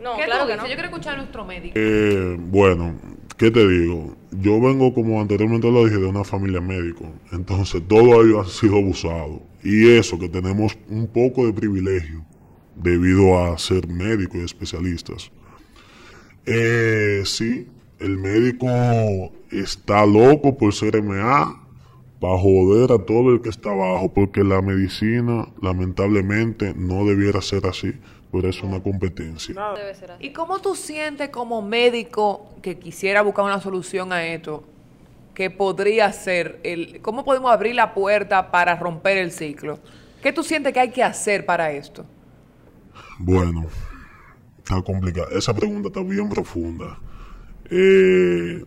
No, ¿Qué claro que no. Yo quiero escuchar a nuestro médico. Eh, bueno, ¿qué te digo? Yo vengo, como anteriormente lo dije, de una familia médico. Entonces, todo ello ha sido abusado. Y eso, que tenemos un poco de privilegio debido a ser médicos y especialistas. Eh, sí, el médico está loco por ser MA para joder a todo el que está abajo, porque la medicina, lamentablemente, no debiera ser así, pero es una competencia. Debe ser así. ¿Y cómo tú sientes como médico que quisiera buscar una solución a esto? Que podría ser el. ¿Cómo podemos abrir la puerta para romper el ciclo? ¿Qué tú sientes que hay que hacer para esto? Bueno, está complicada. Esa pregunta está bien profunda. Eh,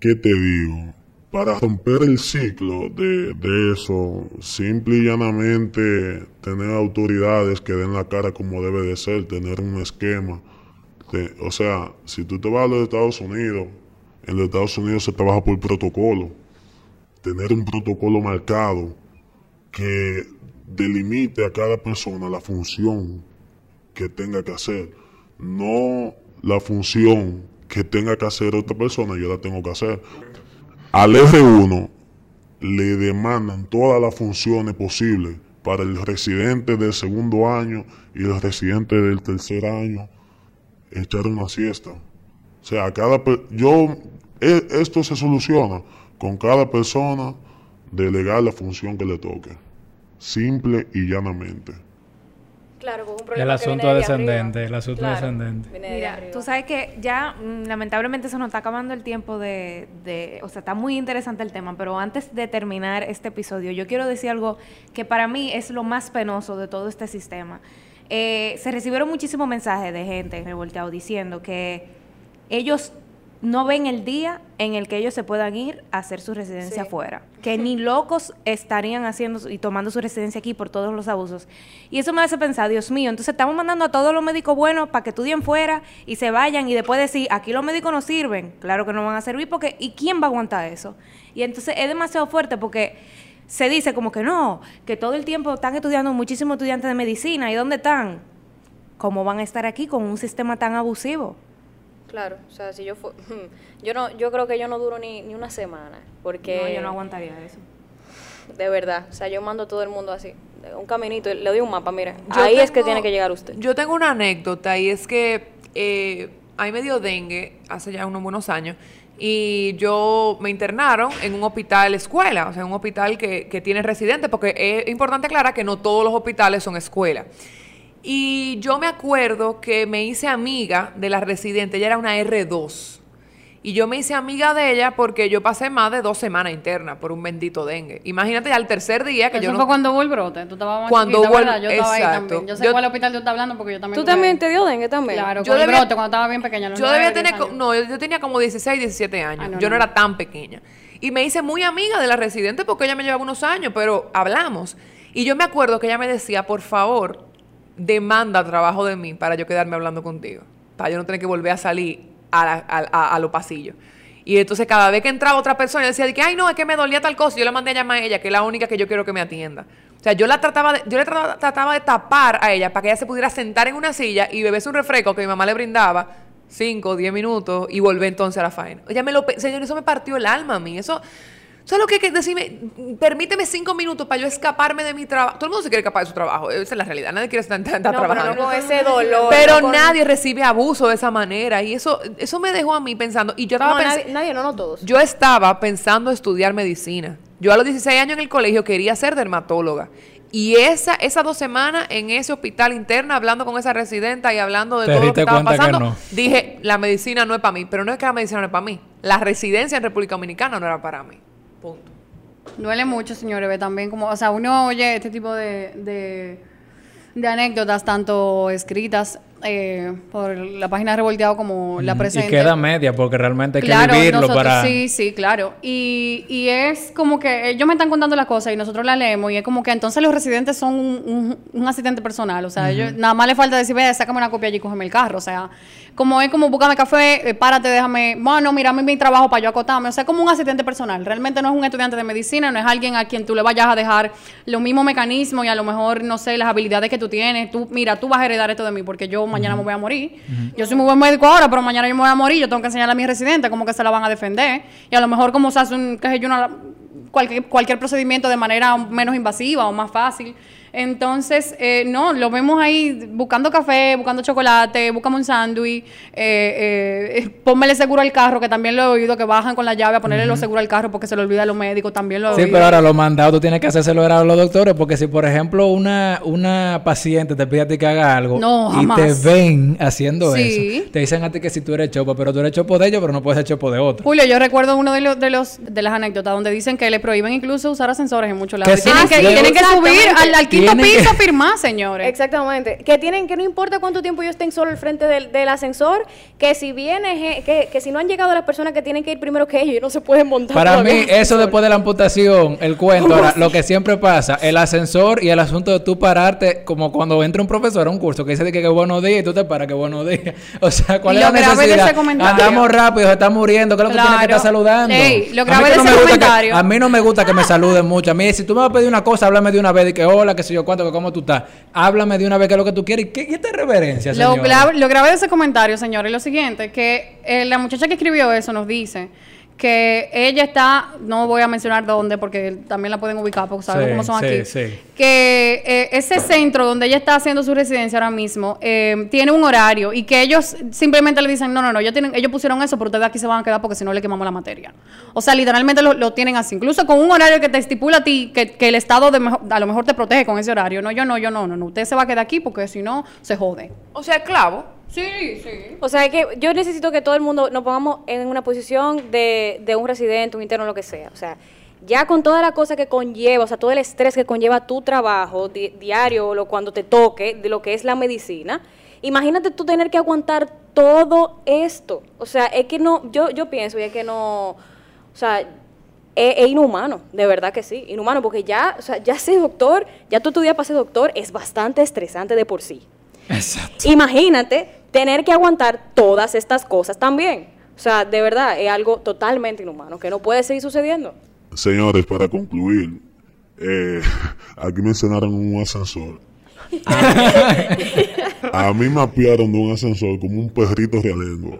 ¿Qué te digo? Para romper el ciclo de, de eso, simple y llanamente tener autoridades que den la cara como debe de ser, tener un esquema. O sea, si tú te vas a los Estados Unidos, en los Estados Unidos se trabaja por protocolo. Tener un protocolo marcado que delimite a cada persona la función que tenga que hacer, no la función que tenga que hacer otra persona, yo la tengo que hacer. Al R1 le demandan todas las funciones posibles para el residente del segundo año y el residente del tercer año echar una siesta. O sea, cada yo e- esto se soluciona con cada persona delegar la función que le toque. Simple y llanamente. Claro, con un El problema que asunto viene de descendente, arriba. el asunto Claro, descendente. viene de Mira, tú sabes que ya mm, lamentablemente se nos está acabando el tiempo de, de- o sea, está muy interesante el tema, pero antes de terminar este episodio, yo quiero decir algo que para mí es lo más penoso de todo este sistema. Eh, se recibieron muchísimos mensajes de gente revolteado diciendo que ellos no ven el día en el que ellos se puedan ir a hacer su residencia Sí. afuera. Que ni locos estarían haciendo y tomando su residencia aquí por todos los abusos. Y eso me hace pensar, Dios mío, entonces estamos mandando a todos los médicos buenos para que estudien fuera y se vayan y después decir, aquí los médicos no sirven. Claro que no van a servir porque ¿y quién va a aguantar eso? Y entonces es demasiado fuerte porque se dice como que no, que todo el tiempo están estudiando muchísimos estudiantes de medicina. ¿Y dónde están? ¿Cómo van a estar aquí con un sistema tan abusivo? Claro, o sea, si yo fu- yo no yo creo que yo no duro ni, ni una semana, porque No, yo no aguantaría eso. de verdad, o sea, yo mando a todo el mundo así, un caminito, le doy un mapa, mira, Yo ahí es que tiene que llegar usted. Yo tengo una anécdota y es que eh, a mí me dio dengue hace ya unos buenos años y yo me internaron en un hospital escuela, o sea, un hospital que, que tiene residentes, porque es importante aclarar que no todos los hospitales son escuela. Y yo me acuerdo que me hice amiga de la residente, ella era una R2. Y yo me hice amiga de ella porque yo pasé más de dos semanas interna por un bendito dengue. Imagínate ya el tercer día que Eso yo no... fue cuando hubo el brote. Tú estabas más Cuando chiquita, hubo el- ¿verdad? Yo estaba ahí exacto. también. Yo sé Yo- cuál hospital tú estás hablando porque yo también ¿Tú también ahí. te dio dengue también? Claro, Yo con el brote, cuando estaba bien pequeña. Yo debía tener, co- no, yo tenía como 16, 17 años. Ah, no, yo no, no. era tan pequeña. Y me hice muy amiga de la residente porque ella me llevaba unos años, pero hablamos. Y yo me acuerdo que ella me decía, por favor, demanda trabajo de mí para yo quedarme hablando contigo. Para yo no tener que volver a salir a, los pasillos. Y entonces cada vez que entraba otra persona, yo decía de que, ay, no, es que me dolía tal cosa. Yo la mandé a llamar a ella, que es la única que yo quiero que me atienda. O sea, yo la trataba de, yo le trataba, de tapar a ella para que ella se pudiera sentar en una silla y beberse un refresco que mi mamá le brindaba, cinco, diez minutos, y volver entonces a la faena. Ella me lo, señor, eso me partió el alma a mí. Eso, eso es lo que hay que decirme, permíteme cinco minutos para yo escaparme de mi trabajo. Todo el mundo se quiere escapar de su trabajo, esa es la realidad. Nadie quiere estar, estar No, pero trabajando. no con ese dolor. Pero no con- nadie recibe abuso de esa manera y eso eso me dejó a mí pensando y yo estaba No, pens- nadie, nadie, no, no todos. yo estaba pensando estudiar medicina. Yo a los 16 años en el colegio quería ser dermatóloga. Y esa, esas dos semanas en ese hospital interna, hablando con esa residenta y hablando de Te todo lo que estaba que pasando, no. dije, la medicina no es para mí. Pero no es que la medicina no es para mí. La residencia en República Dominicana no era para mí. Punto. Duele mucho, señores, ve también como, o sea, uno oye este tipo de, de, de anécdotas, tanto escritas eh, por la página Revolteado como la Y presente. queda media porque realmente hay que vivirlo nosotros, para... sí, sí, claro. Y, y es como que ellos me están contando las cosas y nosotros las leemos y es como que entonces los residentes son un, un- un asistente personal. O sea, ellos, nada más le falta decir, ve, sácame una copia allí y cógeme el carro. O sea, como es como búscame café, eh, párate, déjame, bueno, mírame mi trabajo para yo acotarme. O sea, como un asistente personal. Realmente no es un estudiante de medicina, no es alguien a quien tú le vayas a dejar los mismos mecanismos y a lo mejor, no sé, las habilidades que tú tienes. Tú, mira, tú vas a heredar esto de mí porque yo mañana me voy a morir. Yo soy muy buen médico ahora, pero mañana yo me voy a morir. Yo tengo que enseñarle a mis residentes cómo que se la van a defender. Y a lo mejor cómo se hace un, qué sé yo, una- cualquier, cualquier procedimiento de manera menos invasiva o más fácil. Entonces, eh, no, lo vemos ahí buscando café, buscando chocolate, búscame un sándwich, eh, eh, pónmele seguro al carro, que también lo he oído, que bajan con la llave a ponerle lo seguro al carro porque se le olvida a los médicos, también lo he Sí, oído. pero ahora los mandados tú tienes que hacérselo ver a los doctores porque si, por ejemplo, una, una paciente te pide a ti que haga algo No, y te ven haciendo Sí. eso, te dicen a ti que si tú eres chopo, pero tú eres chopo de ellos, pero no puedes ser chopo de otro. Julio, yo recuerdo uno de los, de los de las anécdotas donde dicen que le prohíben incluso usar ascensores en muchos lados. Que Y tienen sí, que, sí. tienen que subir al, al quinto que- piso firmar, señores. Exactamente. Que tienen, que no importa cuánto tiempo ellos estén solo al frente del, del ascensor, que si viene, que, que si no han llegado las personas que tienen que ir primero que ellos, ellos no se pueden montar. Para mí, eso después de la amputación, el cuento, ahora, lo que siempre pasa, el ascensor y el asunto de tú pararte, como cuando entra un profesor a un curso que dice que, que buenos días y tú te paras que buenos días. O sea, ¿cuál Y es la necesidad? Andamos rápido, se está muriendo, ¿qué es lo que tiene que Claro. estar saludando? Ey, lo A mí grave que de no ese me gusta que- comentario. a mí no me gusta que me saluden mucho. A mí, si tú me vas a pedir una cosa, háblame de una vez y que hola, que sé yo cuánto, que cómo tú estás. Háblame de una vez qué es lo que tú quieres. ¿Y, qué, y esta reverencia, gra- lo grave de ese comentario, señores, es lo siguiente, que eh, la muchacha que escribió eso nos dice que ella está, no voy a mencionar dónde porque también la pueden ubicar porque sabemos Sí, cómo son sí, aquí, sí. que eh, ese centro donde ella está haciendo su residencia ahora mismo eh, tiene un horario y que ellos simplemente le dicen, no, no, no, ellos, tienen, ellos pusieron eso, pero ustedes aquí se van a quedar porque si no le quemamos la materia. O sea, literalmente lo, lo tienen así, incluso con un horario que te estipula a ti, que, que el Estado de mejo- a lo mejor te protege con ese horario. No, yo no, yo no, no, no, usted se va a quedar aquí porque si no, se jode. O sea, esclavo. Sí, sí. O sea, que yo necesito que todo el mundo nos pongamos en una posición de, de un residente, un interno, lo que sea. O sea, ya con toda la cosa que conlleva, o sea, todo el estrés que conlleva tu trabajo di- diario, lo, cuando te toque, de lo que es la medicina, imagínate tú tener que aguantar todo esto. O sea, es que no, yo, yo pienso, y es que no, o sea, es, es inhumano, de verdad que sí, inhumano, porque ya, o sea, ya ser doctor, ya tú estudiar para ser doctor es bastante estresante de por sí. Exacto. Imagínate tener que aguantar todas estas cosas también. O sea, de verdad, es algo totalmente inhumano, que no puede seguir sucediendo. Señores, para concluir, eh, aquí mencionaron un ascensor. A mí me apiaron de un ascensor como un perrito realengo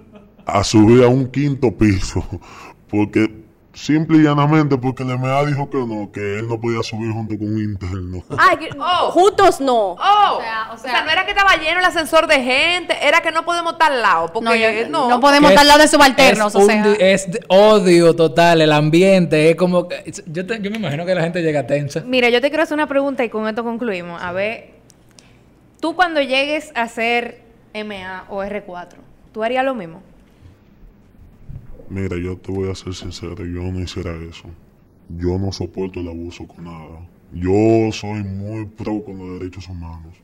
a subir a un quinto piso porque simple y llanamente porque el MA dijo que no, que él no podía subir junto con un interno. Ay, que- Oh. juntos no. Oh, O sea, o o sea, no era que estaba lleno el ascensor de gente, era que no podemos estar al lado. Porque No, yo- no, no podemos estar al lado de subalternos, es o sea. es de- odio total, el ambiente, es como... que- es- Yo, te- yo me imagino que la gente llega tensa. Mira, yo te quiero hacer una pregunta y con esto concluimos. A ver, tú cuando llegues a ser MA o R4, ¿tú harías lo mismo? Mira, yo te voy a ser sincero, yo no hiciera eso. Yo no soporto el abuso con nada. Yo soy muy pro con los derechos humanos.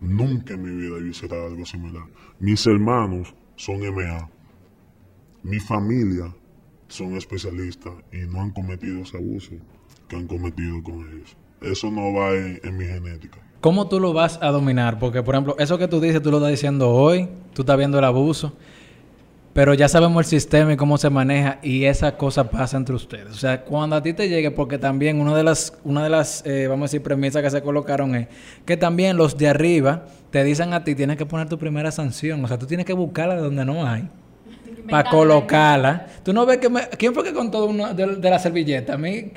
Nunca en mi vida yo hiciera algo similar. Mis hermanos son MA. Mi familia son especialistas y no han cometido ese abuso que han cometido con ellos. Eso no va en, en mi genética. ¿Cómo tú lo vas a dominar? Porque, por ejemplo, eso que tú dices, tú lo estás diciendo hoy, tú estás viendo el abuso, pero ya sabemos el sistema y cómo se maneja y esa cosa pasa entre ustedes. O sea, cuando a ti te llegue, porque también una de las, una de las eh, vamos a decir, premisas que se colocaron es que también los de arriba te dicen a ti, tienes que poner tu primera sanción. O sea, tú tienes que buscarla de donde no hay. Para colocarla. Tú no ves que me... ¿Quién fue que contó uno de, de la servilleta? A mí...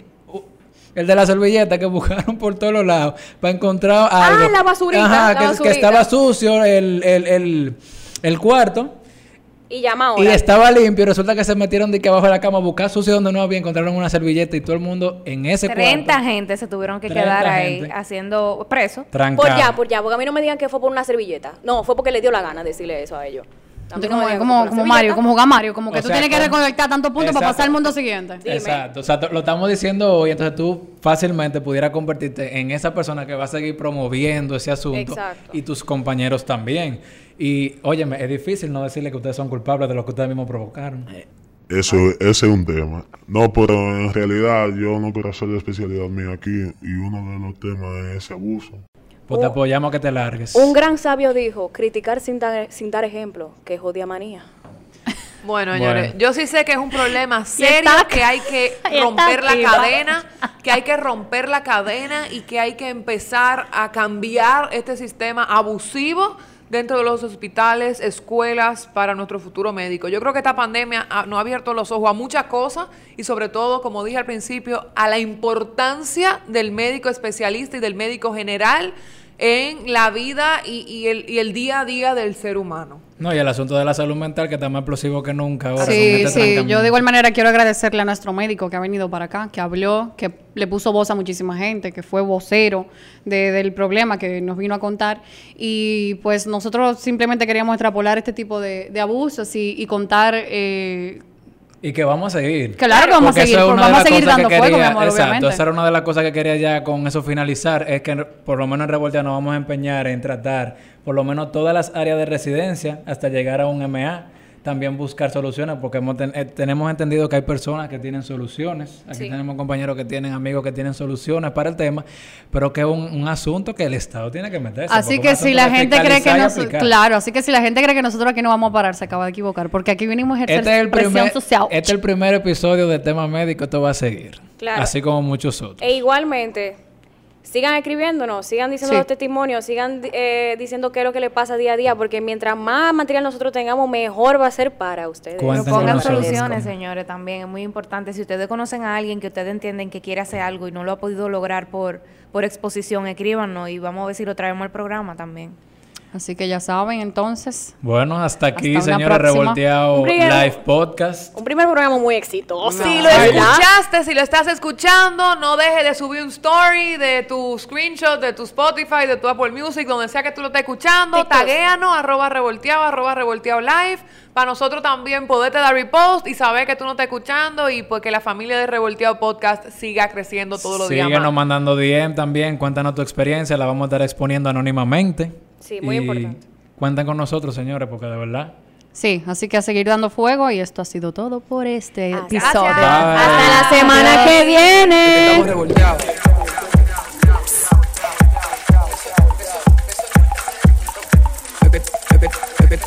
El de la servilleta que buscaron por todos los lados para encontrar algo. la basurita, Ajá, la que, estaba sucio el, el, el, el cuarto Y llama ahora. y estaba limpio. Y resulta que se metieron de que abajo de la cama a buscar sucio donde no había. Encontraron una servilleta y todo el mundo en ese 30 cuarto. gente se tuvieron que 30 quedar ahí gente. haciendo preso. Trancado. Por ya, por ya, porque a mí no me digan que fue por una servilleta. No, fue porque le dio la gana decirle eso a ellos. Entonces, como, como, Mario, como jugar Mario, como que O tú sea, tienes que recolectar tantos puntos para pasar al mundo siguiente. Dime. Exacto. O sea, lo estamos diciendo hoy. Entonces tú fácilmente pudieras convertirte en esa persona que va a seguir promoviendo ese asunto. Exacto. Y tus compañeros también. Y, óyeme, es difícil no decirle que ustedes son culpables de lo que ustedes mismos provocaron. Eso, ese es un tema. No, pero en realidad yo no quiero hacer la especialidad mía aquí y uno de los temas es ese abuso. Pues te apoyamos a que te largues. Un gran sabio dijo, criticar sin dar, sin dar ejemplo, que es odia manía. Bueno, señores, Bueno. yo sí sé que es un problema serio, que hay que romper la cadena, que hay que romper la cadena y que hay que empezar a cambiar este sistema abusivo dentro de los hospitales, escuelas, para nuestro futuro médico. Yo creo que esta pandemia ha- nos ha abierto los ojos a muchas cosas y sobre todo, como dije al principio, a la importancia del médico especialista y del médico general en la vida y, y el, y el día a día del ser humano. No, y el asunto de la salud mental que está más explosivo que nunca ahora. Sí, este sí. Yo de igual manera quiero agradecerle a nuestro médico que ha venido para acá, que habló, que le puso voz a muchísima gente, que fue vocero de- del problema que nos vino a contar. Y pues nosotros simplemente queríamos extrapolar este tipo de, de abusos y, y contar eh, Y que vamos a seguir. Claro que vamos a Porque seguir, eso es vamos a seguir cosas que dando fuego, mi quería- amor, Exacto, obviamente. esa era una de las cosas que quería ya con eso finalizar, es que por lo menos en Revoltea nos vamos a empeñar en tratar por lo menos todas las áreas de residencia hasta llegar a un MA. También buscar soluciones, porque hemos ten- eh, tenemos entendido que hay personas que tienen soluciones. Aquí Sí. tenemos compañeros que tienen amigos que tienen soluciones para el tema, pero que es un, un asunto que el Estado tiene que meterse. Así que si la gente cree que nos, claro, así que si la gente cree que nosotros aquí no vamos a parar, se acaba de equivocar, porque aquí vinimos a ejercer Este es, el presión primer, social. este es el primer episodio de tema médico, esto va a seguir. Claro. Así como muchos otros. E igualmente, sigan escribiéndonos, sigan diciendo Sí. los testimonios, sigan eh, diciendo qué es lo que le pasa día a día, porque mientras más material nosotros tengamos, mejor va a ser para ustedes. Cuenten Pero con pongan nosotros. soluciones, señores, también es muy importante. Si ustedes conocen a alguien que ustedes entienden que quiere hacer algo y no lo ha podido lograr por, por exposición, escríbanos y vamos a ver si lo traemos al programa también. Así que ya saben, entonces. Bueno, hasta aquí, Hasta señores. Revolteado. Live Podcast. Un primer programa muy exitoso. Si lo escuchaste, si lo estás escuchando, no dejes de subir un story de tu screenshot, de tu Spotify, de tu Apple Music, donde sea que tú lo estés escuchando. Taguéanos, arroba revolteado, arroba revolteado live. Para nosotros también poderte dar repost y saber que tú no estás escuchando y pues que la familia de Revolteado Podcast siga creciendo todos los días Síguenos mandando DM también, cuéntanos tu experiencia, la vamos a estar exponiendo anónimamente. Sí, muy Y importante. Cuenten con nosotros, señores, porque de verdad. Sí, así que a seguir dando fuego y esto ha sido todo por este Gracias. episodio. Bye. Hasta la semana que viene. Estamos revolteados.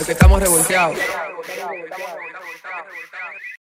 Estamos revolteados.